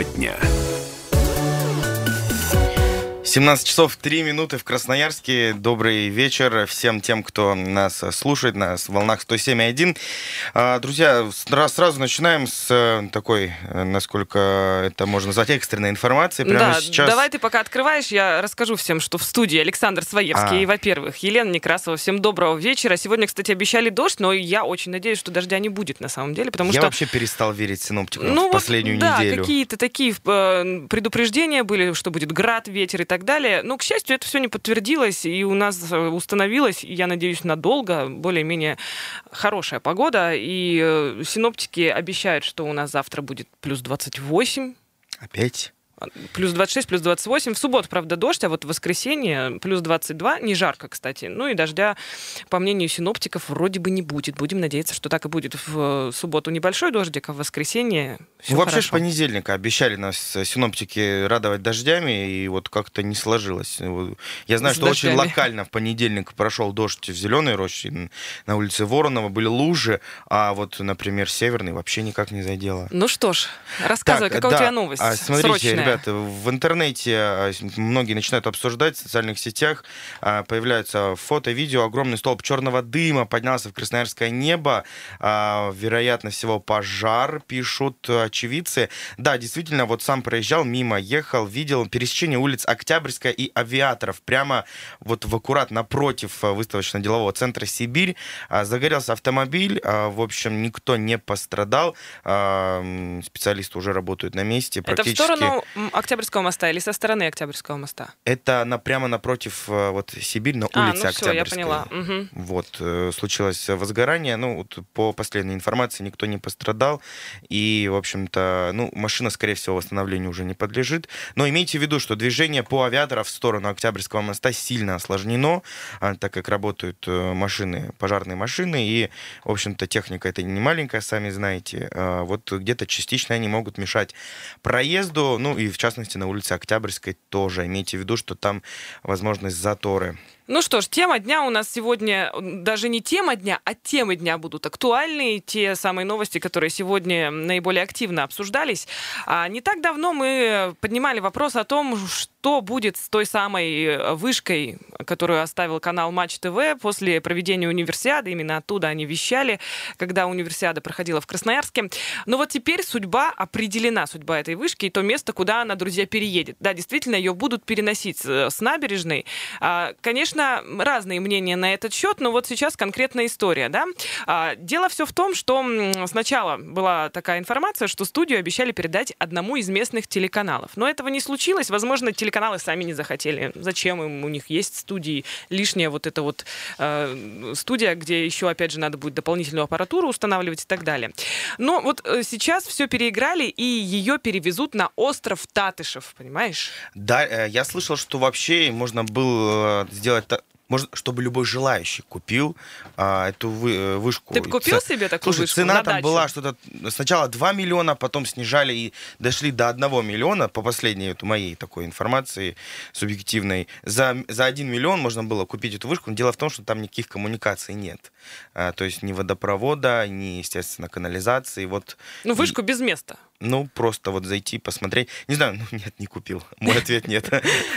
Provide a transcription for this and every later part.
Тема дня. 17 часов 3 минуты в Красноярске. Добрый вечер всем тем, кто нас слушает на волнах 107.1. А, друзья, сразу начинаем с э, такой, э, насколько это можно назвать, экстренной информации. Прямо да, сейчас... давай ты пока открываешь, я расскажу всем, что в студии Александр Своевский. А. Во-первых, Елена Некрасова. Всем доброго вечера. Сегодня, кстати, обещали дождь, но я очень надеюсь, что дождя не будет на самом деле, потому я что... вообще перестал верить синоптикам ну, в последнюю вот, неделю. Да, какие-то такие э, предупреждения были, что будет град, ветер и так далее. Но, к счастью, это все не подтвердилось, и у нас э, установилась, я надеюсь, надолго, более-менее хорошая погода. И э, синоптики обещают, что у нас завтра будет плюс 28. Опять? Плюс 26, плюс 28. В субботу, правда, дождь, а вот в воскресенье плюс 22. Не жарко, кстати. Ну и дождя, по мнению синоптиков, вроде бы не будет. Будем надеяться, что так и будет. В э, субботу небольшой дождик, а в воскресенье все ну, Вообще хорошо. с понедельника обещали нас э, синоптики радовать дождями, и вот как-то не сложилось. Я знаю, с что дождями. очень локально в понедельник прошел дождь в Зеленой роще, на улице Воронова были лужи, а вот, например, Северный вообще никак не задело. Ну что ж, рассказывай, так, какая да, у тебя новость а, смотрите, срочная? Ребята, в интернете а, многие начинают обсуждать, в социальных сетях а, появляются фото, видео, огромный столб черного дыма поднялся в Красноярское небо, а, вероятно всего пожар, пишут очевидцы. Да, действительно, вот сам проезжал мимо, ехал, видел пересечение улиц Октябрьская и Авиаторов, прямо вот в аккурат напротив выставочно-делового центра «Сибирь». Загорелся автомобиль, в общем, никто не пострадал, специалисты уже работают на месте. Это в сторону Октябрьского моста или со стороны Октябрьского моста? Это на, прямо напротив э, вот Сибирь, на а, улице ну Октябрьской. Все, я поняла. Угу. Вот, э, случилось возгорание, ну, вот по последней информации никто не пострадал, и, в общем-то, ну, машина, скорее всего, восстановлению уже не подлежит, но имейте в виду, что движение по авиаторов в сторону Октябрьского моста сильно осложнено, а, так как работают э, машины, пожарные машины, и, в общем-то, техника это не маленькая, сами знаете, а, вот где-то частично они могут мешать проезду, ну, и, в частности, на улице Октябрьской тоже. Имейте в виду, что там возможность заторы. Ну что ж, тема дня у нас сегодня, даже не тема дня, а темы дня будут актуальны. Те самые новости, которые сегодня наиболее активно обсуждались. А не так давно мы поднимали вопрос о том, что будет с той самой вышкой, которую оставил канал Матч ТВ после проведения универсиады. Именно оттуда они вещали, когда универсиада проходила в Красноярске. Но вот теперь судьба определена, судьба этой вышки и то место, куда она, друзья, переедет. Да, действительно, ее будут переносить с набережной. А, конечно, конечно, разные мнения на этот счет, но вот сейчас конкретная история, да. А, дело все в том, что сначала была такая информация, что студию обещали передать одному из местных телеканалов. Но этого не случилось. Возможно, телеканалы сами не захотели. Зачем им? У них есть студии. Лишняя вот эта вот э, студия, где еще, опять же, надо будет дополнительную аппаратуру устанавливать и так далее. Но вот э, сейчас все переиграли, и ее перевезут на остров Татышев, понимаешь? Да, э, я слышал, что вообще можно было сделать можно, чтобы любой желающий купил а, эту вы, э, вышку. Ты купил себе такую Слушай, вышку цена на там дачу? была что-то сначала 2 миллиона, потом снижали и дошли до 1 миллиона, по последней вот, моей такой информации субъективной. За, за 1 миллион можно было купить эту вышку, но дело в том, что там никаких коммуникаций нет. А, то есть ни водопровода, ни, естественно, канализации. Вот. Ну, вышку и... без места. Ну, просто вот зайти, посмотреть. Не знаю, ну нет, не купил. Мой ответ нет.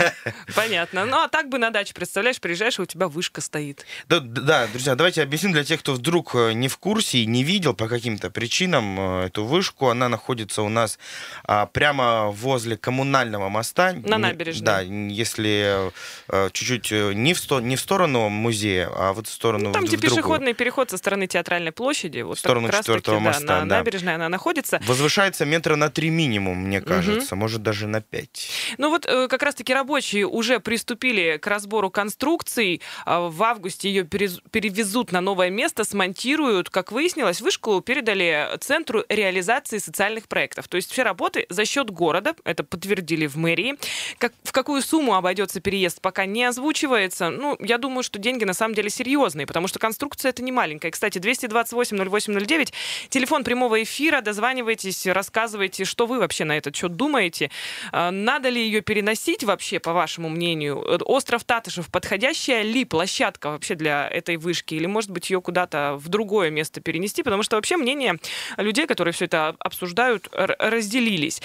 Понятно. Ну, а так бы на даче, представляешь, приезжаешь, и у тебя вышка стоит. Да, да, друзья, давайте объясним для тех, кто вдруг э, не в курсе и не видел по каким-то причинам э, эту вышку. Она находится у нас а, прямо возле коммунального моста. На набережной. Да, если а, чуть-чуть не в, сто, не в сторону музея, а вот в сторону ну, Там, где другую. пешеходный переход со стороны театральной площади. Вот в сторону четвертого моста, да, на набережной она находится. Возвышается метра на три минимум, мне кажется, угу. может даже на пять. Ну вот э, как раз-таки рабочие уже приступили к разбору конструкций. А, в августе ее перевезут на новое место, смонтируют. Как выяснилось, вышку передали Центру реализации социальных проектов. То есть все работы за счет города, это подтвердили в мэрии. Как, в какую сумму обойдется переезд, пока не озвучивается. Ну, я думаю, что деньги на самом деле серьезные, потому что конструкция это не маленькая. Кстати, 228 08 09, телефон прямого эфира, дозванивайтесь, рассказывайте Рассказывайте, что вы вообще на этот счет думаете. А, надо ли ее переносить вообще, по вашему мнению? Остров Татышев подходящая ли площадка вообще для этой вышки? Или, может быть, ее куда-то в другое место перенести? Потому что вообще мнения людей, которые все это обсуждают, разделились.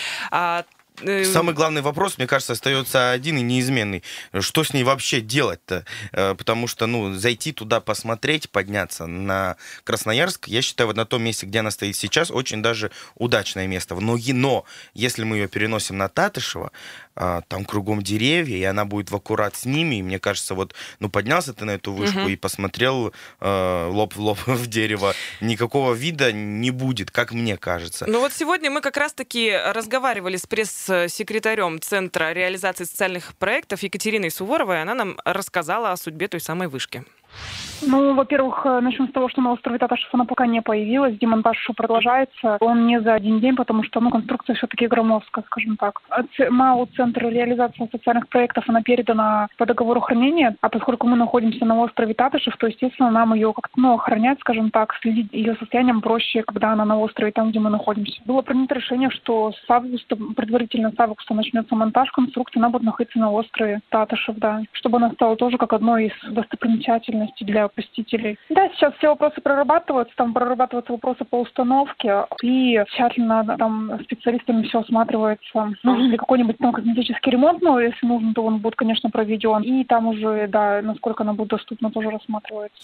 Э, Самый главный вопрос, мне кажется, остается один и неизменный. Что с ней вообще делать-то? Э, потому что, ну, зайти туда посмотреть, подняться на Красноярск, я считаю, вот на том месте, где она стоит сейчас, очень даже удачное место. Но, но если мы ее переносим на Татышево, а, там кругом деревья, и она будет в аккурат с ними. И мне кажется, вот, ну, поднялся ты на эту вышку угу. и посмотрел э, лоб в лоб в дерево, никакого вида не будет, как мне кажется. Ну вот сегодня мы как раз-таки разговаривали с пресс-секретарем Центра реализации социальных проектов Екатериной Суворовой. Она нам рассказала о судьбе той самой вышки. Ну, во-первых, э, начнем с того, что на острове Таташев она пока не появилась. Демонтаж еще продолжается. Он не за один день, потому что, ну, конструкция все-таки громоздкая, скажем так. МАУ Центр реализации социальных проектов, она передана по договору хранения, а поскольку мы находимся на острове Татышев, то, естественно, нам ее как-то, ну, охранять, скажем так, следить ее состоянием проще, когда она на острове, там, где мы находимся. Было принято решение, что с августа, предварительно с августа начнется монтаж конструкции, она будет находиться на острове Татышев, да, чтобы она стала тоже как одной из достопримечательностей для посетителей. Да, сейчас все вопросы прорабатываются, там прорабатываются вопросы по установке, и тщательно там специалистами все осматривается. Нужен ли какой-нибудь там косметический ремонт, ну, если нужно, то он будет, конечно, проведен. И там уже, да, насколько она будет доступна, тоже рассматривается.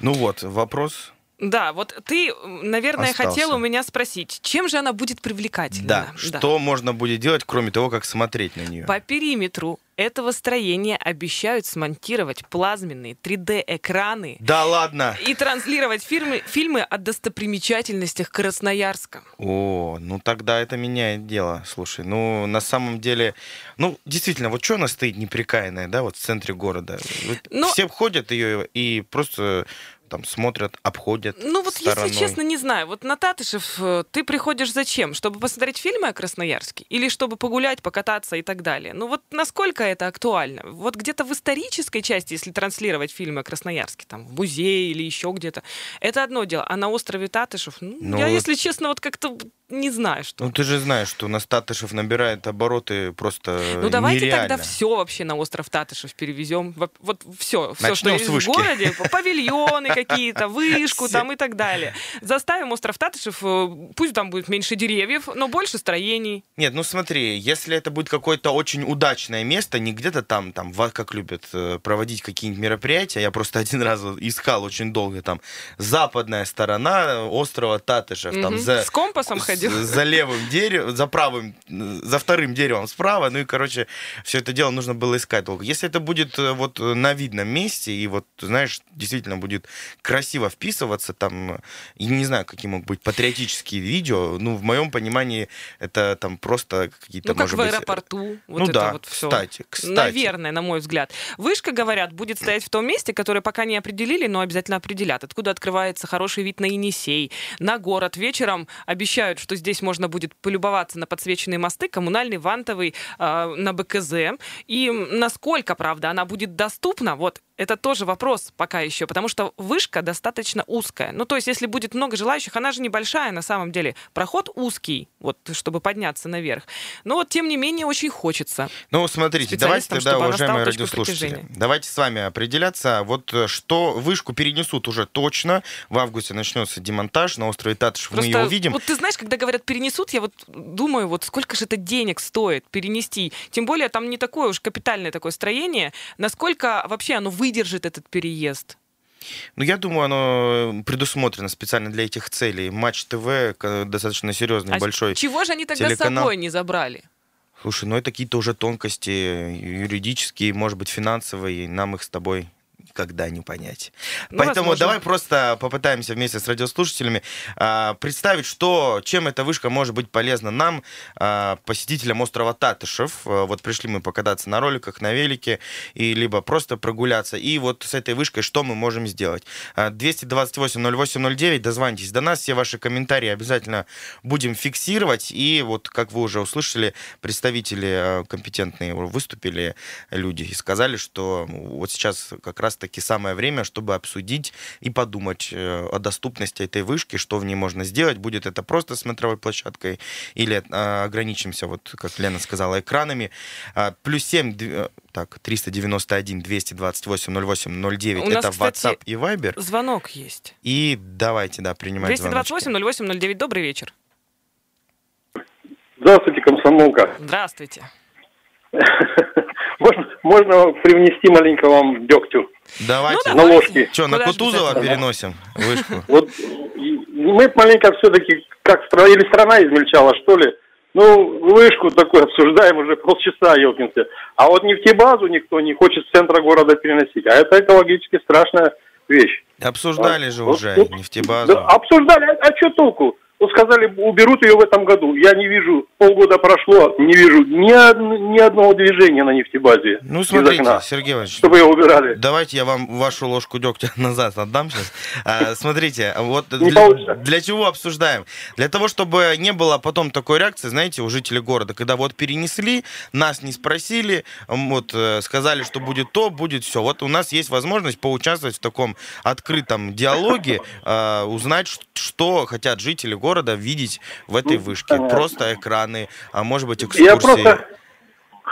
Ну вот, вопрос да, вот ты, наверное, Остался. хотела у меня спросить, чем же она будет привлекательна? Да, да, что можно будет делать, кроме того, как смотреть на нее? По периметру этого строения обещают смонтировать плазменные 3D-экраны. Да ладно! И транслировать фильмы, фильмы о достопримечательностях Красноярска. О, ну тогда это меняет дело. Слушай, ну на самом деле, ну действительно, вот что она стоит неприкаянная, да, вот в центре города. Но... Все ходят ее и просто там смотрят, обходят. Ну вот, стороной. если честно, не знаю. Вот на Татышев э, ты приходишь зачем? Чтобы посмотреть фильмы о Красноярске? Или чтобы погулять, покататься и так далее? Ну вот насколько это актуально? Вот где-то в исторической части, если транслировать фильмы о Красноярске, там, в музее или еще где-то, это одно дело. А на острове Татышев, ну, ну я, вот... если честно, вот как-то не знаю, что. Ну ты же знаешь, что у нас Татышев набирает обороты просто Ну давайте нереально. тогда все вообще на остров Татышев перевезем. Вот, вот все, все, что есть в городе, павильоны какие-то, вышку там и так далее. Заставим остров Татышев, э, пусть там будет меньше деревьев, но больше строений. Нет, ну смотри, если это будет какое-то очень удачное место, не где-то там, там, как любят э, проводить какие-нибудь мероприятия, я просто один раз искал очень долго там западная сторона острова Татышев, там за... С компасом ходил ходил. За левым деревом, за правым, за вторым деревом справа. Ну и, короче, все это дело нужно было искать долго. Если это будет э, вот на видном месте, и вот, знаешь, действительно будет красиво вписываться, там, и не знаю, какие могут быть патриотические видео, ну, в моем понимании, это там просто какие-то, ну, как в аэропорту. Быть... Вот ну это да, вот все. кстати, кстати. Наверное, на мой взгляд. Вышка, говорят, будет стоять в том месте, которое пока не определили, но обязательно определят. Откуда открывается хороший вид на Енисей, на город. Вечером обещают, что здесь можно будет полюбоваться на подсвеченные мосты, коммунальный, вантовый, э, на БКЗ. И насколько, правда, она будет доступна, вот это тоже вопрос пока еще, потому что вышка достаточно узкая. Ну, то есть, если будет много желающих, она же небольшая на самом деле. Проход узкий, вот, чтобы подняться наверх. Но вот, тем не менее, очень хочется. Ну, смотрите, давайте тогда, уважаемые радиослушатели, давайте с вами определяться. Вот э, что вышку перенесут уже точно. В августе начнется демонтаж на острове Татыш, мы ее увидим. Вот ты знаешь, когда говорят перенесут, я вот думаю, вот сколько же это денег стоит перенести. Тем более, там не такое уж капитальное такое строение. Насколько вообще оно выдержит этот переезд? Ну, я думаю, оно предусмотрено специально для этих целей. Матч ТВ достаточно серьезный, а большой Чего же они тогда телеканал. с собой не забрали? Слушай, ну это какие-то уже тонкости юридические, может быть, финансовые. Нам их с тобой никогда не понять. Ну, Поэтому возможно. давай просто попытаемся вместе с радиослушателями э, представить, что, чем эта вышка может быть полезна нам, э, посетителям острова Татышев. Э, вот пришли мы покататься на роликах, на велике, и либо просто прогуляться. И вот с этой вышкой что мы можем сделать? 228-08-09, дозвонитесь до нас, все ваши комментарии обязательно будем фиксировать. И вот, как вы уже услышали, представители компетентные выступили люди и сказали, что вот сейчас как раз таки самое время, чтобы обсудить и подумать э, о доступности этой вышки, что в ней можно сделать. Будет это просто смотровой площадкой или э, ограничимся, вот как Лена сказала, экранами. А, плюс 7, так, 391 228 08 09. это нас, кстати, WhatsApp и Viber. Звонок есть. И давайте, да, принимать 228 08 09. Добрый вечер. Здравствуйте, комсомолка. Здравствуйте. Можно, можно привнести маленько вам дегтю. Давайте. Ну, на ложке. Что, на Кутузова переносим вышку? Вот мы маленько все-таки как страна, или страна измельчала, что ли. Ну, вышку такую обсуждаем уже полчаса, елкинцы. А вот нефтебазу никто не хочет с центра города переносить. А это экологически страшная вещь. Обсуждали а, же вот, уже вот, нефтебазу. Да, обсуждали, а, а что толку? Вот сказали, уберут ее в этом году. Я не вижу, полгода прошло, не вижу ни, ни одного движения на нефтебазе. Ну, смотрите, окна, Сергей Иванович. Чтобы ее убирали. Давайте я вам вашу ложку дегтя назад отдам сейчас. А, смотрите, вот для, для чего обсуждаем? Для того, чтобы не было потом такой реакции, знаете, у жителей города, когда вот перенесли, нас не спросили, вот э, сказали, что будет то, будет все. Вот у нас есть возможность поучаствовать в таком открытом диалоге, а, узнать, что хотят жители города видеть в этой ну, вышке? Понятно. Просто экраны, а может быть экскурсии? Я просто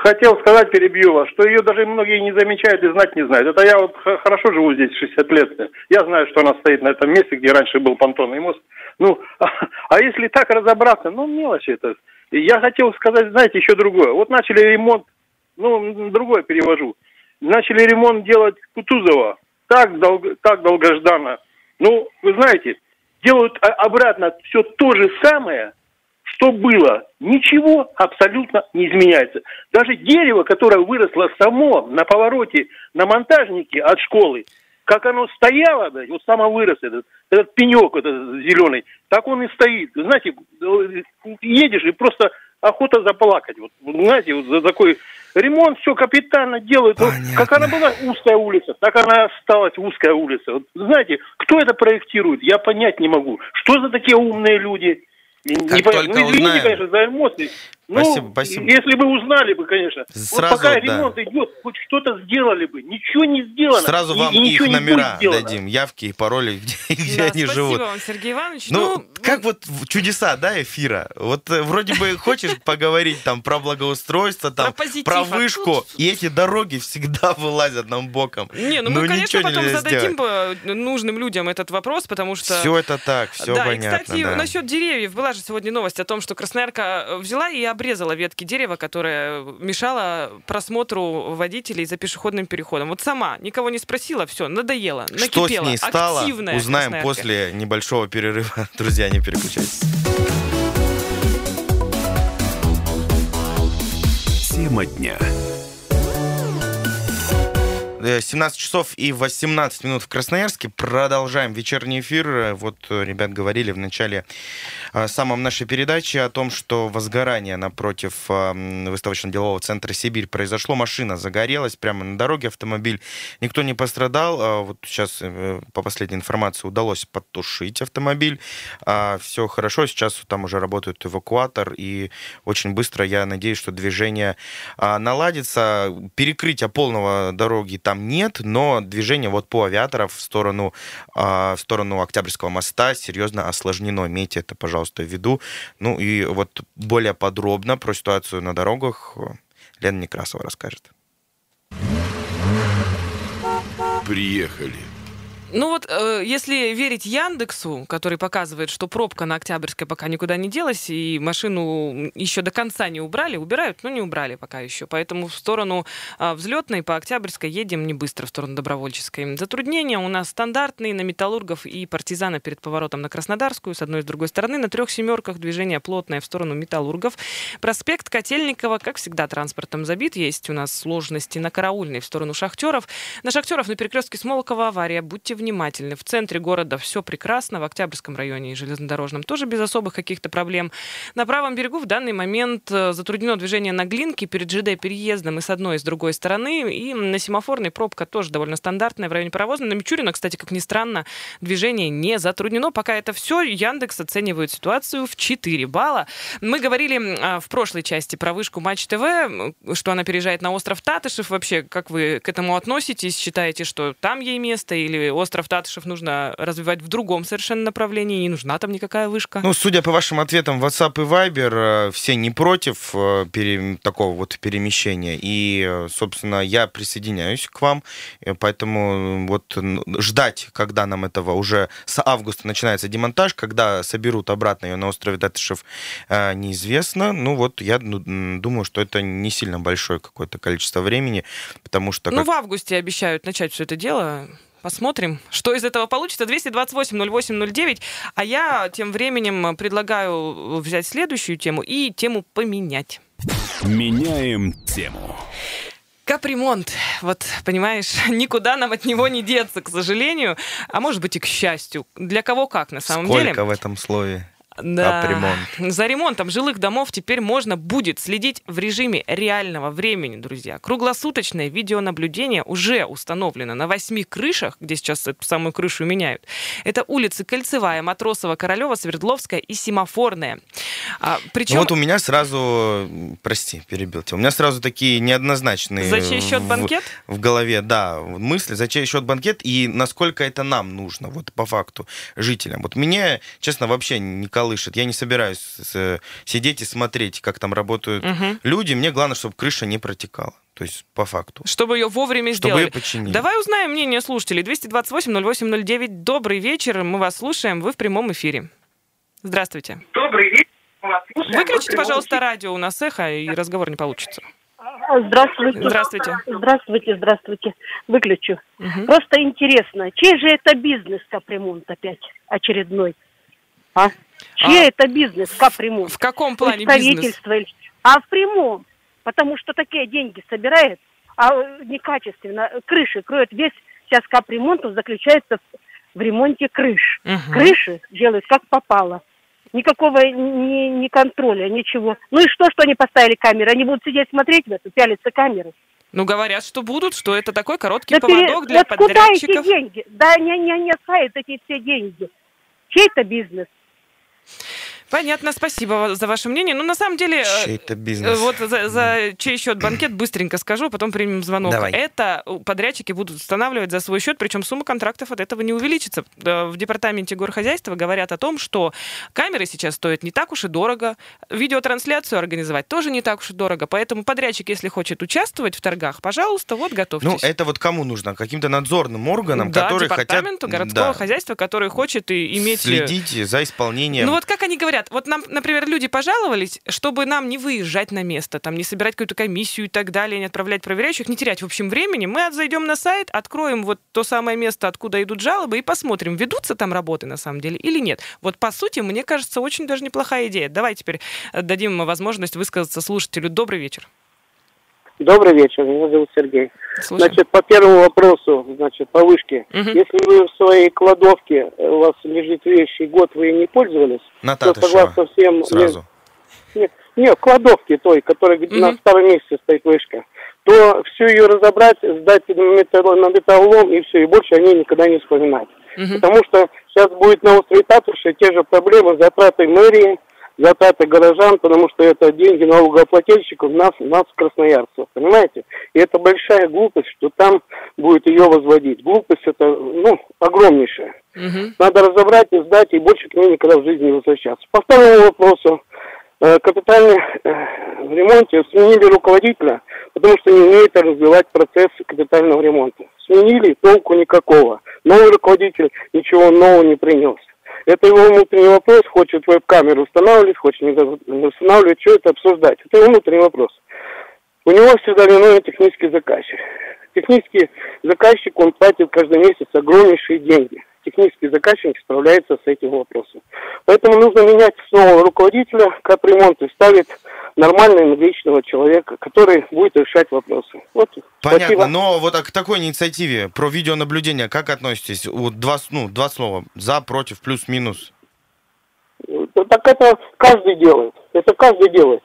хотел сказать, перебью вас, что ее даже многие не замечают и знать не знают. Это я вот хорошо живу здесь 60 лет. Я знаю, что она стоит на этом месте, где раньше был понтонный мост. Ну, а, а если так разобраться, ну, мелочи это. Я хотел сказать, знаете, еще другое. Вот начали ремонт, ну, другое перевожу. Начали ремонт делать Кутузова. Так, долго, так долгожданно. Ну, вы знаете, делают обратно все то же самое, что было. Ничего абсолютно не изменяется. Даже дерево, которое выросло само на повороте, на монтажнике от школы, как оно стояло, да, вот само вырос этот, этот пенек этот зеленый, так он и стоит. Знаете, едешь и просто охота заплакать. Вот, знаете, вот за такой ремонт все капитально делают. Вот, как она была узкая улица, так она осталась узкая улица. Вот, знаете, кто это проектирует, я понять не могу. Что за такие умные люди? Как не только ну, извините, узнаем. конечно, за эмоции. Спасибо, ну, спасибо. Если бы узнали бы, конечно. Сразу, вот пока да. ремонт идет, хоть что-то сделали бы. Ничего не сделано. Сразу вам и, их номера дадим, явки и пароли, где, где да, они спасибо живут. Спасибо вам, Сергей Иванович. Ну, ну как вот чудеса, да, эфира. Вот э, вроде бы хочешь поговорить там про благоустройство, там, про, позитив, про вышку, а тут... и эти дороги всегда вылазят нам боком. Не, ну мы, конечно, потом зададим сделать. нужным людям этот вопрос, потому что... Все это так, все да, понятно. И, кстати, да. насчет деревьев. Была же сегодня новость о том, что Красноярка взяла и обрезала ветки деревьев дерево, которое мешало просмотру водителей за пешеходным переходом. Вот сама, никого не спросила, все, надоело, накипело. Что с ней стало, Активная узнаем после небольшого перерыва. Друзья, не переключайтесь. Тема дня. 17 часов и 18 минут в Красноярске. Продолжаем вечерний эфир. Вот э, ребят говорили в начале э, самом нашей передачи о том, что возгорание напротив э, выставочно-делового центра «Сибирь» произошло. Машина загорелась прямо на дороге, автомобиль. Никто не пострадал. А вот сейчас, по последней информации, удалось потушить автомобиль. А, Все хорошо. Сейчас там уже работает эвакуатор. И очень быстро, я надеюсь, что движение а, наладится. Перекрытия полного дороги там нет, но движение вот по авиаторов в сторону, э, в сторону Октябрьского моста серьезно осложнено. Имейте это, пожалуйста, в виду. Ну и вот более подробно про ситуацию на дорогах Лена Некрасова расскажет. Приехали. Ну вот, э, если верить Яндексу, который показывает, что пробка на Октябрьской пока никуда не делась, и машину еще до конца не убрали, убирают, но не убрали пока еще. Поэтому в сторону э, взлетной по Октябрьской едем не быстро, в сторону Добровольческой. Затруднения у нас стандартные на Металлургов и Партизана перед поворотом на Краснодарскую, с одной и с другой стороны. На трех семерках движение плотное в сторону Металлургов. Проспект Котельникова, как всегда, транспортом забит. Есть у нас сложности на Караульной в сторону Шахтеров. На Шахтеров на перекрестке Смолокова авария. Будьте внимательны. В центре города все прекрасно, в Октябрьском районе и железнодорожном тоже без особых каких-то проблем. На правом берегу в данный момент э, затруднено движение на Глинке перед ЖД переездом и с одной, и с другой стороны. И на семафорной пробка тоже довольно стандартная в районе Паровозной. На Мичурина, кстати, как ни странно, движение не затруднено. Пока это все, Яндекс оценивает ситуацию в 4 балла. Мы говорили а, в прошлой части про вышку Матч ТВ, что она переезжает на остров Татышев. Вообще, как вы к этому относитесь? Считаете, что там ей место или остров Татышев нужно развивать в другом совершенно направлении? Не нужна там никакая вышка? Ну, судя по вашим ответам, WhatsApp и Viber э, все не против э, пере... такого вот перемещения. И, э, собственно, я присоединяюсь к вам. Поэтому вот ждать, когда нам этого уже с августа начинается демонтаж, когда соберут обратно ее на острове Татышев, неизвестно. Ну вот я ну, думаю, что это не сильно большое какое-то количество времени, потому что... Ну, как... в августе обещают начать все это дело. Посмотрим, что из этого получится. 228-08-09. А я тем временем предлагаю взять следующую тему и тему поменять. Меняем тему. Капремонт. Вот, понимаешь, никуда нам от него не деться, к сожалению, а может быть и к счастью. Для кого как, на самом Сколько деле. Сколько в этом слове? Да. Капремонт. За ремонтом жилых домов теперь можно будет следить в режиме реального времени, друзья. Круглосуточное видеонаблюдение уже установлено на восьми крышах, где сейчас эту самую крышу меняют. Это улицы Кольцевая, Матросова, Королева, Свердловская и Семафорная. А, причем... Ну вот у меня сразу, прости, перебил тебя, у меня сразу такие неоднозначные... За чей счет банкет? В, в голове, да, мысли, за чей счет банкет и насколько это нам нужно, вот по факту, жителям. Вот мне, честно, вообще не колышет. Я не собираюсь сидеть и смотреть, как там работают угу. люди. Мне главное, чтобы крыша не протекала. То есть по факту. Чтобы ее вовремя Чтобы сделали. ее починили. Давай узнаем мнение слушателей. 228-08-09. Добрый вечер. Мы вас слушаем. Вы в прямом эфире. Здравствуйте. Добрый вечер. Выключите, пожалуйста, радио. У нас эхо, и разговор не получится. Здравствуйте. Здравствуйте. Здравствуйте, здравствуйте. Выключу. Угу. Просто интересно, чей же это бизнес капремонт опять очередной? А? Чей а это бизнес, капремонт? В каком плане бизнес? А в прямом. Потому что такие деньги собирает, а некачественно. Крыши кроют весь сейчас капремонт заключается в, в ремонте крыш. Угу. Крыши делают как попало. Никакого ни, ни контроля, ничего. Ну и что, что они поставили камеры? Они будут сидеть смотреть в это, пялиться камеры. Ну, говорят, что будут, что это такой короткий да поводок для вот подрядчиков. Куда эти деньги? Да не, не, не оставят эти все деньги. Чей это бизнес? Понятно, спасибо за ваше мнение. Ну, на самом деле... Э, чей это бизнес? Вот за, за чей счет банкет быстренько скажу, потом примем звонок. Давай. Это подрядчики будут устанавливать за свой счет, причем сумма контрактов от этого не увеличится. В департаменте горхозяйства говорят о том, что камеры сейчас стоят не так уж и дорого, видеотрансляцию организовать тоже не так уж и дорого, поэтому подрядчик, если хочет участвовать в торгах, пожалуйста, вот готовьтесь. Ну, это вот кому нужно? Каким-то надзорным органам, да, которые департаменту хотят... городского да. хозяйства, который хочет и иметь... Следить за исполнением. Ну вот как они говорят, вот нам, например, люди пожаловались, чтобы нам не выезжать на место, там, не собирать какую-то комиссию и так далее, не отправлять проверяющих, не терять, в общем, времени, мы зайдем на сайт, откроем вот то самое место, откуда идут жалобы, и посмотрим, ведутся там работы на самом деле или нет. Вот, по сути, мне кажется, очень даже неплохая идея. Давай теперь э, дадим возможность высказаться слушателю. Добрый вечер. Добрый вечер, меня зовут Сергей. Слушаем. Значит, по первому вопросу, значит, по вышке. Мгм. Если вы в своей кладовке, э, у вас лежит вещь, и год вы не пользовались, На то согласно всем... сразу. Нет, нет, в кладовке той, которая где на старом месте стоит вышка, то всю ее разобрать, сдать на металл- на металлолом, и все, и больше о ней никогда не вспоминать. Мгм. Потому что сейчас будет на острове Татуши те же проблемы, затраты мэрии, затраты горожан, потому что это деньги налогоплательщиков, нас, нас, красноярцев, понимаете? И это большая глупость, что там будет ее возводить. Глупость это, ну, огромнейшая. Мгм. Надо разобрать и сдать, и больше к ней никогда в жизни не возвращаться. По второму вопросу, э, капитальный э, в ремонте сменили руководителя, потому что не умеет развивать процесс капитального ремонта. Сменили, толку никакого. Новый руководитель ничего нового не принес. Это его внутренний вопрос, хочет веб-камеру устанавливать, хочет не устанавливать, что это обсуждать. Это его внутренний вопрос. У него всегда виновен технический заказчик. Технический заказчик, он платит каждый месяц огромнейшие деньги. Технический заказчик справляется с этим вопросом. Поэтому нужно менять снова руководителя капремонта и ставить нормального, энергичного человека, который будет решать вопросы. Вот, Понятно, спасибо. но вот к такой инициативе про видеонаблюдение как относитесь? Вот два, ну, два слова. За, против, плюс-минус. Так это каждый делает. Это каждый делает.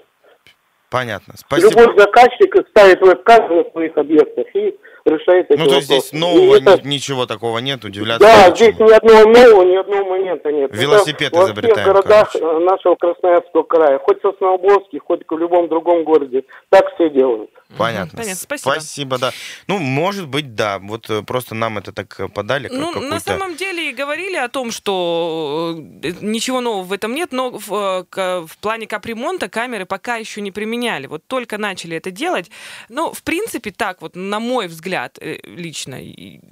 Понятно. Спасибо. Любой заказчик ставит веб-камеры на своих объектах и решает эти Ну, то есть здесь нового И это- ни- ничего такого нет, удивляться Да, здесь ни одного нового, ни одного момента нет. Это Велосипед во всех изобретаем, городах короче. э, нашего Красноярского края, хоть в Сосновоборске, хоть в любом другом городе, так все делают. Понятно. Понятно, спасибо. Спасибо, да. Ну, может быть, да. Вот э, просто нам это так э, подали, Ну, какую-то... на самом деле и говорили о том, что э, ничего нового в этом нет, но в, в плане капремонта камеры пока еще не применяли. Вот только начали это делать. Ну, в принципе, так вот, на мой взгляд лично,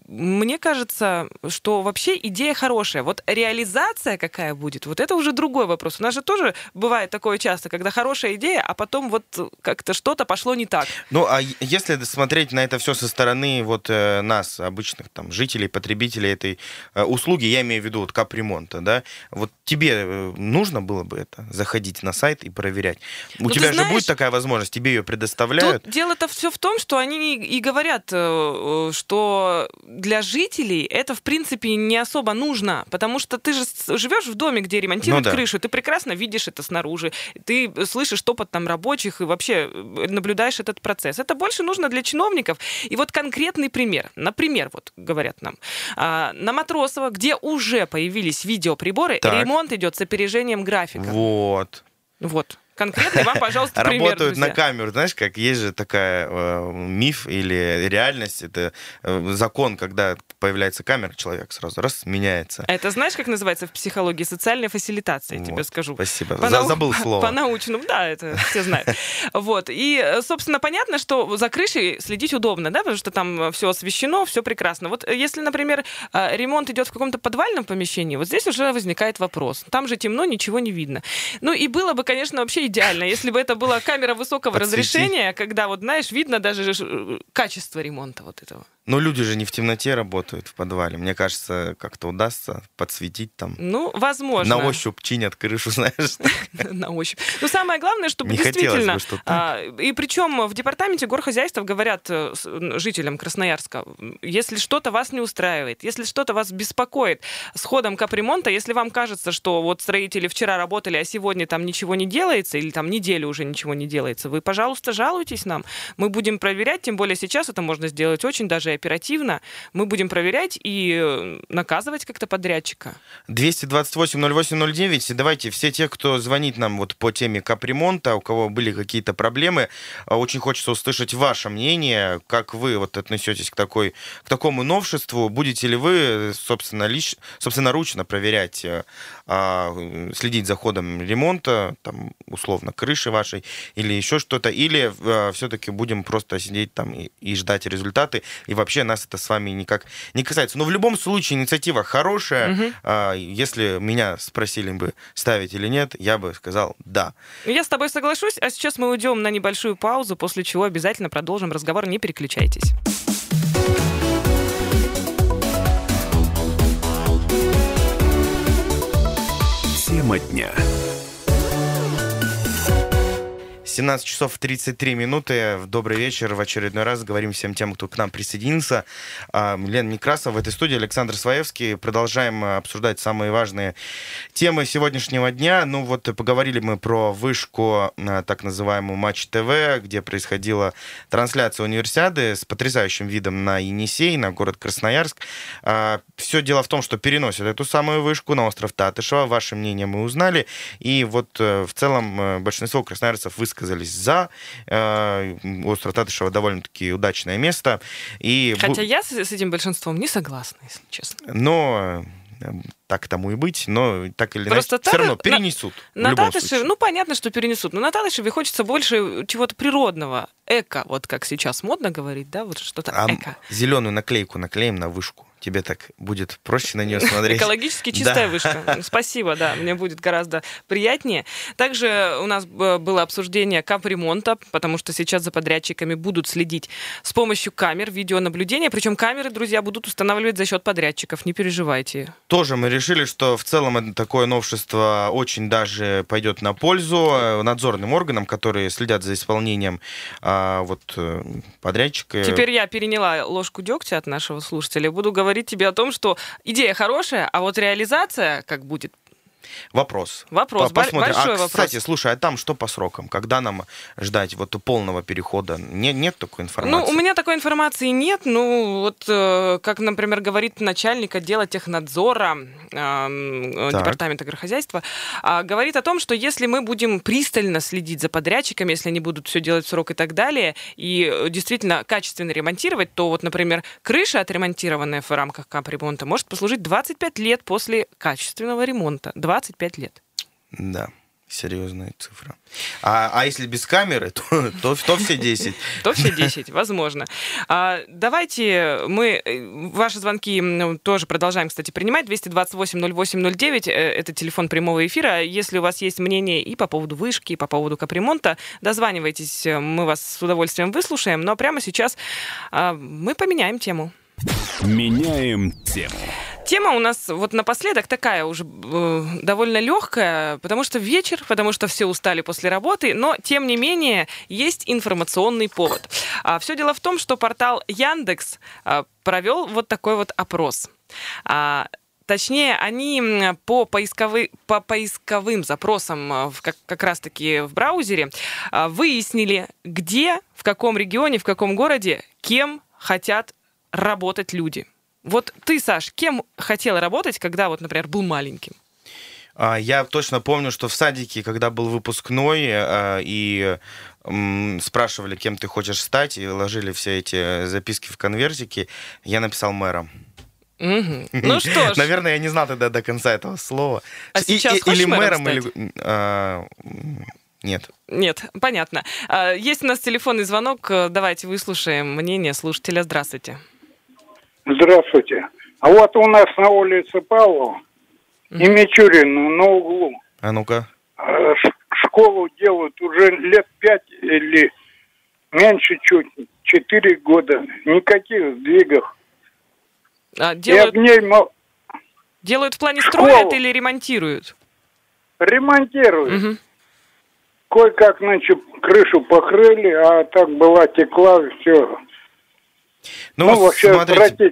мне кажется, что вообще идея хорошая. Вот реализация какая будет, вот это уже другой вопрос. У нас же тоже бывает такое часто, когда хорошая идея, а потом вот как-то что-то пошло не так. Ну, а если смотреть на это все со стороны вот э, нас, обычных там жителей, потребителей этой э, услуги, я имею в виду вот капремонта, да, вот тебе э, нужно было бы это, заходить на сайт и проверять? У Ну, тебя же знаешь, будет такая возможность, тебе ее предоставляют? Дело-то все в том, что они и говорят, э, что для жителей это, в принципе, не особо нужно, потому что ты же живешь в доме, где ремонтируют Ну да. крышу, ты прекрасно видишь это снаружи, ты слышишь топот там рабочих и вообще э, наблюдаешь этот процесс. Это больше нужно для чиновников. И вот конкретный пример. Например, вот говорят нам, а, на Матросово, где уже появились видеоприборы, Так. ремонт идет с опережением графика. Вот. Вот. Конкретный вам, пожалуйста, пример, Работают на друзья. камеру, знаешь, как есть же такая э, миф или реальность, это э, закон, когда появляется камера, человек сразу раз меняется. Это знаешь, как называется в психологии? Социальная фасилитация, я тебе Вот, скажу. Спасибо. По За- нау- Забыл слово. По-научному, да, это все знают. Вот. И, э, собственно, понятно, что за крышей следить удобно, да, потому что там все освещено, все прекрасно. Вот э, если, например, э, ремонт идет в каком-то подвальном помещении, вот здесь уже возникает вопрос. Там же темно, ничего не видно. Ну и было бы, конечно, вообще идеально, если бы это была камера высокого Подсвети. разрешения, когда, вот, знаешь, видно даже э, качество ремонта вот этого. Но люди же не в темноте работают в подвале. Мне кажется, как-то удастся подсветить там. Ну, возможно. На ощупь чинят крышу, знаешь. на ощупь. Но самое главное, чтобы действительно... а, и причем в департаменте горхозяйства говорят э, жителям Красноярска, если что-то вас не устраивает, если что-то вас беспокоит с ходом капремонта, если вам кажется, что вот строители вчера работали, а сегодня там ничего не делается, или там неделю уже ничего не делается, вы, пожалуйста, жалуйтесь нам. Мы будем проверять, тем более сейчас это можно сделать очень даже оперативно. Мы будем проверять и э, наказывать как-то подрядчика. 228-08-09. Давайте все те, кто звонит нам вот по теме капремонта, у кого были какие-то проблемы, а, очень хочется услышать ваше мнение, как вы вот относитесь к, такой, к такому новшеству. Будете ли вы, собственно, лич, собственноручно проверять, э, а, следить за ходом ремонта, там, условно, крыши вашей или еще что-то, или все-таки будем просто сидеть там и, и ждать результаты, и вообще нас это с вами никак не касается. Но в любом случае инициатива хорошая. Мгм. А, Если меня спросили бы, ставить или нет, я бы сказал да. Я с тобой соглашусь, а сейчас мы уйдем на небольшую паузу, после чего обязательно продолжим разговор. Не переключайтесь. Тема дня. 17 часов 33 минуты. Добрый вечер. В очередной раз говорим всем тем, кто к нам присоединился. А, Лена Некрасова в этой студии, Александр Своевский. Продолжаем а, обсуждать самые важные темы сегодняшнего дня. Ну вот поговорили мы про вышку, а, так называемую Матч ТВ, где происходила трансляция универсиады с потрясающим видом на Енисей, на город Красноярск. Все дело в том, что переносят эту самую вышку на остров Татышева. Ваше мнение мы узнали. И вот э, в целом э, большинство красноярцев высказались за. Э, Остров Татышева довольно-таки удачное место. И Хотя я с, с этим большинством не согласна, если честно. но э, так тому и быть, но так или Просто иначе все равно на- перенесут. На любом Татышеве, ну понятно, что перенесут, но на Татышеве хочется больше чего-то природного, эко, вот как сейчас модно говорить, да, вот что-то А эко. зеленую наклейку наклеим на вышку. Тебе так будет проще на нее смотреть. Экологически чистая Да. вышка. Спасибо, да, мне будет гораздо приятнее. Также у нас б- было обсуждение капремонта, потому что сейчас за подрядчиками будут следить с помощью камер видеонаблюдения. Причем камеры, друзья, будут устанавливать за счет подрядчиков, не переживайте. Тоже мы решили, что в целом это такое новшество очень даже пойдет на пользу э, надзорным органам, которые следят за исполнением а, вот э, подрядчика. Теперь я переняла ложку дегтя от нашего слушателя буду говорить тебе о том, что идея хорошая, а вот реализация как будет, Вопрос. Вопрос, По- посмотрим. большой а, вопрос. кстати, слушай, а там что по срокам? Когда нам ждать вот полного перехода? Не- нет такой информации? Ну, у меня такой информации нет. Ну, вот, э, как, например, говорит начальник отдела технадзора э, м, Так. Департамента агрохозяйства, а, говорит о том, что если мы будем пристально следить за подрядчиками, если они будут все делать в срок и так далее, и э, действительно качественно ремонтировать, то вот, например, крыша, отремонтированная в рамках капремонта, может послужить 25 лет после качественного ремонта. 25 лет. Да, серьезная цифра. А, а если без камеры, то, то, то все 10. То все 10, возможно. А, давайте мы э, ваши звонки м, тоже продолжаем, кстати, принимать. 228-08-09, э, это телефон прямого эфира. Если у вас есть мнение и по поводу вышки, и по поводу капремонта, дозванивайтесь, э, мы вас с удовольствием выслушаем. Но прямо сейчас а, мы поменяем тему. Меняем тему. Тема у нас вот напоследок такая уже э, довольно легкая, потому что вечер, потому что все устали после работы, но тем не менее есть информационный повод. А, все дело в том, что портал Яндекс а, провел вот такой вот опрос. А, Точнее, они по, поисковы, по поисковым запросам а, в- как, как раз-таки в браузере а, выяснили, где, в каком регионе, в каком городе, кем хотят работать люди. Вот ты, Саш, кем хотел работать, когда вот, например, был маленьким? А, Я точно помню, что в садике, когда был выпускной, а, и спрашивали, кем ты хочешь стать, и ложили все эти записки в конвертики, я написал мэром. Мгм. Ну что ж, Наверное, я не знал тогда до конца этого слова. А И- сейчас и- или мэром мэром, или... а, Нет. нет, понятно. А, Есть у нас телефонный звонок, э, давайте выслушаем мнение слушателя. Здравствуйте. Здравствуйте. А вот у нас на улице Павлова и Мичурина на углу А ну-ка. ш- школу делают уже лет пять или меньше чуть, четыре года. Никаких сдвигов. А, Делают, об ней мо- делают в плане школу. строят или ремонтируют? ремонтируют. Мгм. Кое-как, значит, крышу покрыли, а так была текла, все. Ну, Ну, вообще смотрите,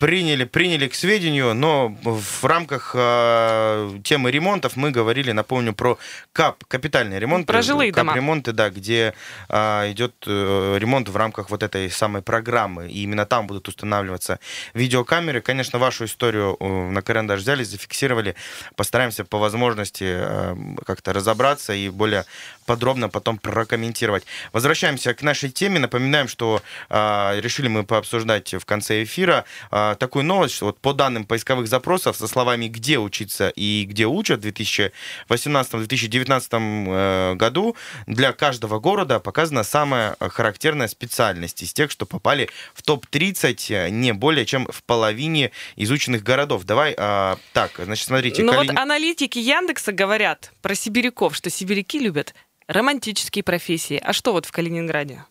приняли, приняли к сведению, но в рамках э, темы ремонтов мы говорили, напомню, про КАП, капитальный ремонт. Про жилые дома. ремонты, да, где э, идет э, ремонт в рамках вот этой самой программы. И именно там будут устанавливаться видеокамеры. Конечно, вашу историю э, на карандаш взяли, зафиксировали. Постараемся по возможности э, как-то разобраться и более подробно потом прокомментировать. Возвращаемся к нашей теме. Напоминаем, что э, решили мы пообсуждать в конце эфира э, такую новость, что вот по данным поисковых запросов со словами «где учиться» и «где учат» в 2018-2019 э, году для каждого города показана самая характерная специальность из тех, что попали в топ-30 э, не более чем в половине изученных городов. Давай, э, так, значит, смотрите. Ну вот Калини- аналитики Яндекса говорят про сибиряков, что сибиряки любят романтические профессии. А что вот в Калининграде?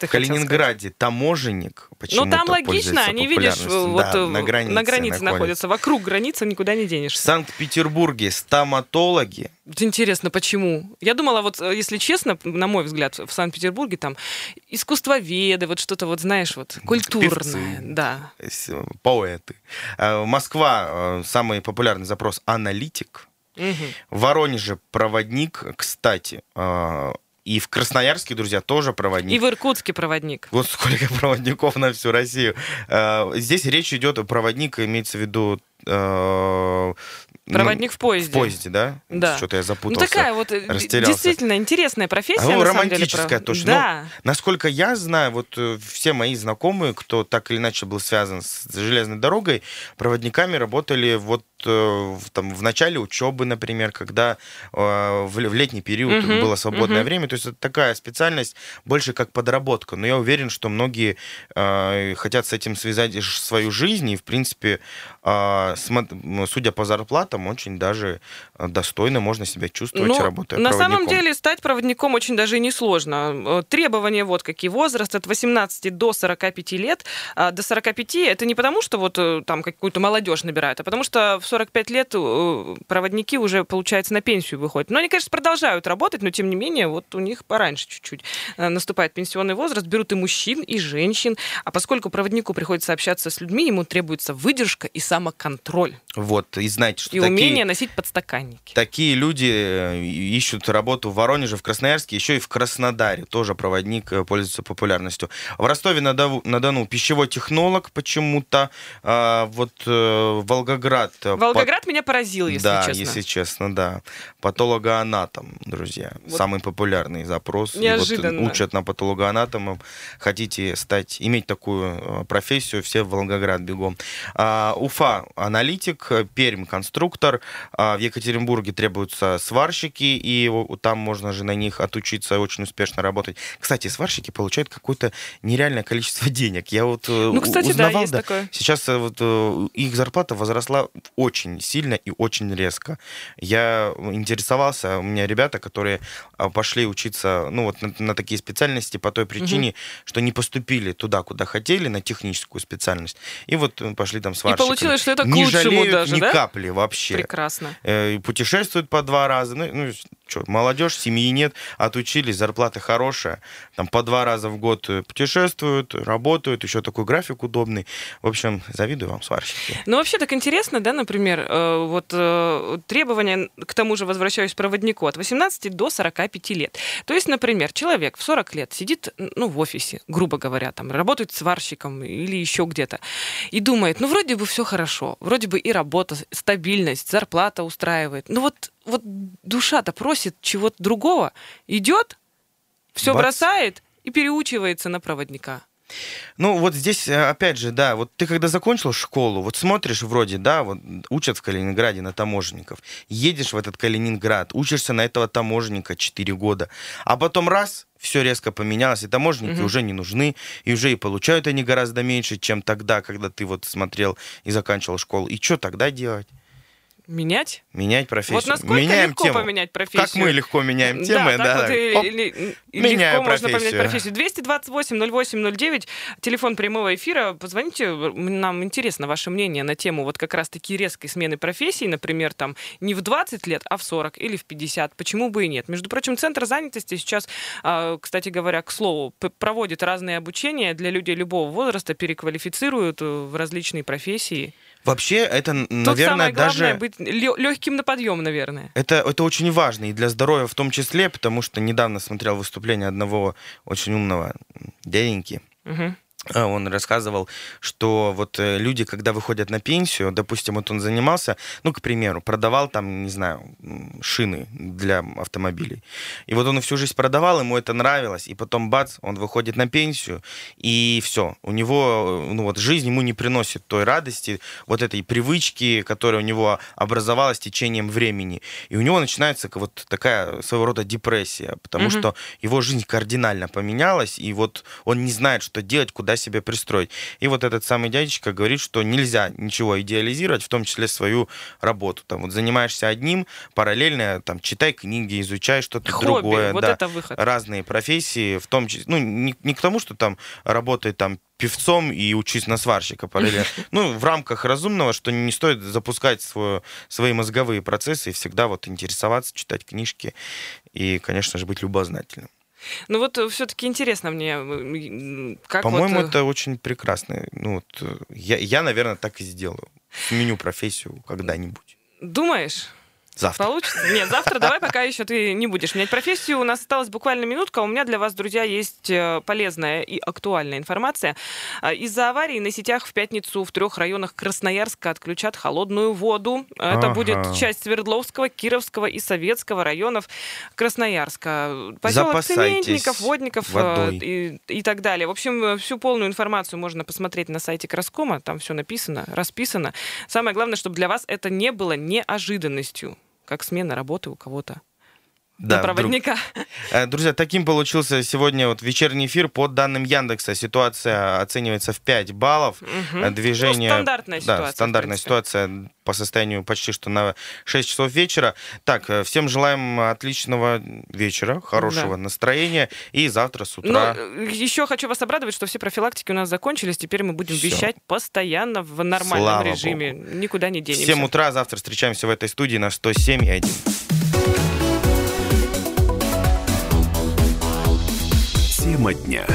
Ты В Калининграде таможенник Ну, почему-то там логично, они, видишь, вот Да, э, на границе, на границе находятся. Вокруг границы никуда не В денешься. Санкт-Петербурге стоматологи. Интересно, почему? Я думала, вот, э, если честно, на мой взгляд, в Санкт-Петербурге там искусствоведы, вот что-то, вот знаешь, вот культурное. Певцы. Да. с- поэты. Э, Москва, э, самый популярный запрос аналитик. В Воронеже проводник, кстати. И в Красноярске, друзья, тоже проводник. И в Иркутске проводник. Вот сколько проводников на всю Россию. Э, Здесь речь идет о проводник, имеется в виду... э, ну, Проводник в поезде. В поезде, да? Да. Что-то я Ну, запутался. такая вот э, действительно интересная профессия. А, ну, деле, романтическая прав- точно. Да. Насколько я знаю, вот все мои знакомые, кто так или иначе был связан с железной дорогой, проводниками работали вот там, в начале учебы, например, когда э, в, в летний период Мгм, было свободное мгм. время. То есть это такая специальность больше как подработка. Но я уверен, что многие э, хотят с этим связать свою жизнь. И, в принципе, э, м, судя по зарплатам, очень даже э, достойно можно себя чувствовать, Ну, работая на самом деле стать проводником очень даже и несложно. Э, Требования вот какие. Возраст от 18 до 45 лет. А До 45 это не потому, что вот э, там какую-то молодежь набирают, а потому что в 45 лет э, проводники уже, получается, на пенсию выходят. Но они, конечно, продолжают работать, но тем не менее вот у них пораньше чуть-чуть э, наступает пенсионный возраст. Берут и мужчин, и женщин. А поскольку проводнику приходится общаться с людьми, ему требуется выдержка и самоконтроль. Вот, и знаете, что И такие... умение носить подстаканники. Такие люди э, ищут работу в Воронеже, в Красноярске, еще и в Краснодаре. Тоже проводник пользуется популярностью. В Ростове-на-Дону пищевой технолог почему-то. А, вот э, Волгоград. Волгоград меня поразил, если да, честно. если честно, да. Патологоанатом, друзья. Вот. Самый популярный запрос. И Неожиданно. вот учат на патологоанатома. Хотите стать, иметь такую э, профессию, все в Волгоград бегом. А, Уфа аналитик, Пермь конструктор, а, в Екатеринбурге требуются сварщики, и там можно же на них отучиться очень успешно работать. Кстати, сварщики получают какое-то нереальное количество денег. Я вот э, Ну, кстати, да, узнавал, есть такое. Сейчас э, вот их зарплата возросла очень сильно и очень резко. Я интересовался, у меня ребята, которые а, пошли учиться, ну вот на, на такие специальности по той причине, что не поступили туда, куда хотели, на техническую специальность, и вот э, пошли там И сварщиками. получилось, что это к не лучшему жалеют даже, ни да? капли вообще. Прекрасно. Э, и путешествуют по два раза. Ну, ну что, молодежь, семьи нет, отучились, зарплата хорошая. Там по два раза в год э, путешествуют, работают, еще такой график удобный. В общем, завидую вам, сварщики. Ну, вообще так интересно, да, например, э, вот э, требования, к тому же возвращаюсь к проводнику, от 18 до 45 лет. То есть, например, человек в 40 лет сидит, ну, в офисе, грубо говоря, там, работает сварщиком или еще где-то, и думает, ну, вроде бы все хорошо, вроде бы и работа, стабильность, зарплата устраивает. Ну, вот, вот душа-то просит чего-то другого, идет, все Бац. бросает и переучивается на проводника. Ну, вот здесь, э, опять же, да, вот ты когда закончил школу, вот смотришь вроде, да, вот учат в Калининграде на таможенников, едешь в этот Калининград, учишься на этого таможенника 4 года, а потом раз, все резко поменялось, и таможенники Мгм. уже не нужны, и уже и получают они гораздо меньше, чем тогда, когда ты вот смотрел и заканчивал школу. И что тогда делать? Менять? Менять профессию. Вот насколько Меняем легко тему. поменять профессию? Как мы легко меняем темы, да. да. вот и- Оп. и- и Меняю легко можно поменять профессию. профессию. 228-08-09, телефон прямого эфира. Позвоните, нам интересно ваше мнение на тему вот как раз-таки резкой смены профессии, например, там не в 20 лет, а в 40 или в 50. Почему бы и нет? Между прочим, Центр занятости сейчас, а, кстати говоря, к слову, проводит разные обучения для людей любого возраста, переквалифицируют э, в различные профессии. Вообще, это, Тут наверное, самое главное даже... быть легким на подъем, наверное. Это, это очень важно и для здоровья в том числе, потому что недавно смотрел выступление одного очень умного дяденьки. Мгм. А, Он рассказывал, что вот э, люди, когда выходят на пенсию, допустим, вот он занимался, ну, к примеру, продавал там, не знаю, шины для автомобилей. И вот он всю жизнь продавал, ему это нравилось, и потом, бац, он выходит на пенсию, и все, у него, э, ну вот, жизнь ему не приносит той радости, вот этой привычки, которая у него образовалась течением времени. И у него начинается вот такая своего рода депрессия, потому Мгм. что его жизнь кардинально поменялась, и вот он не знает, что делать, куда себя пристроить. И вот этот самый дядечка говорит, что нельзя ничего идеализировать, в том числе свою работу. Там вот занимаешься одним, параллельно там читай книги, изучай что-то Хобби, другое. вот да. это выход. Разные профессии, в том числе, ну, не, не к тому, что там работай там певцом и учись на сварщика параллельно. Ну, в рамках разумного, что не стоит запускать свое, свои мозговые процессы и всегда вот интересоваться, читать книжки и, конечно же, быть любознательным. Ну вот все-таки интересно мне, как По-моему, вот... э, это очень прекрасно. Ну, вот, э, я, я, наверное, так и сделаю. Сменю профессию когда-нибудь. Думаешь? Завтра. Получится? Нет, завтра давай пока еще ты не будешь менять профессию. У нас осталась буквально минутка. У меня для вас, друзья, есть э, полезная и актуальная информация. А, из-за аварии на сетях в пятницу в трех районах Красноярска отключат холодную воду. Это Ага. будет часть Свердловского, Кировского и Советского районов Красноярска. Поселок Цементников, Водников э, водой. и, и так далее. В общем, э, всю полную информацию можно посмотреть на сайте Краскома. Там все написано, расписано. Самое главное, чтобы для вас это не было неожиданностью как смена работы у кого-то. Да, на вдруг. проводника. Э, Друзья, таким получился сегодня вот вечерний эфир. По данным Яндекса ситуация оценивается в 5 баллов. Э, Движение... Ну, стандартная ситуация, Да, стандартная ситуация по состоянию почти что на 6 часов вечера. Так, э, всем желаем отличного вечера, хорошего Да. настроения. И завтра с утра... Но еще хочу вас обрадовать, что все профилактики у нас закончились. Теперь мы будем Всё. вещать постоянно в нормальном Слава режиме. Никуда не В денемся. 7 утра завтра встречаемся в этой студии на 107,1. Тема дня.